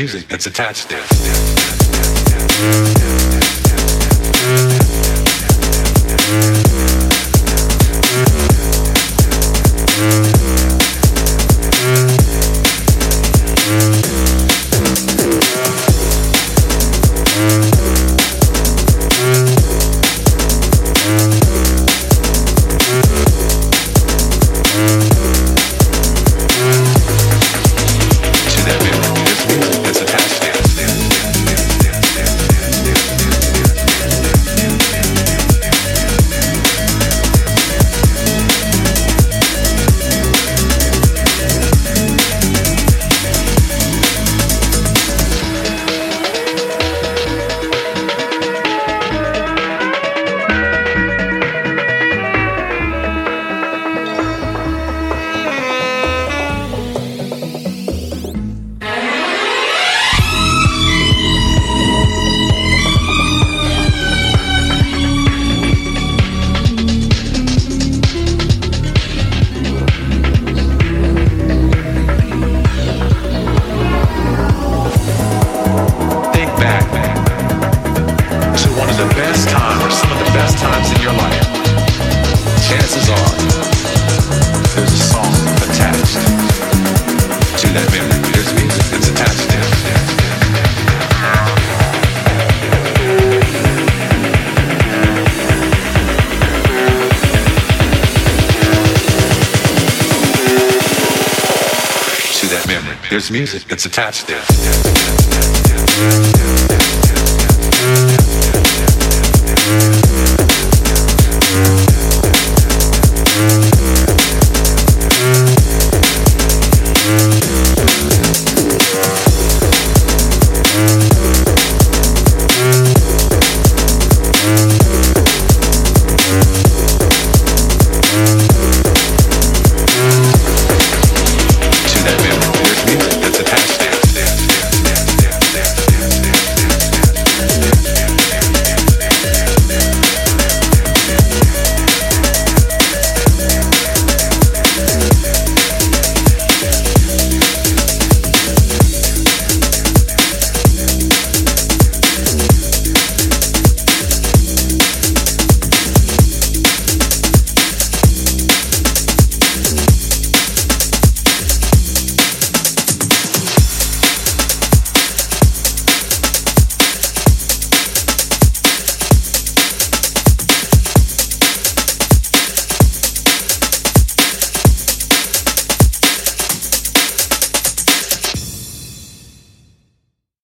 music that's attached there. Music that's attached there.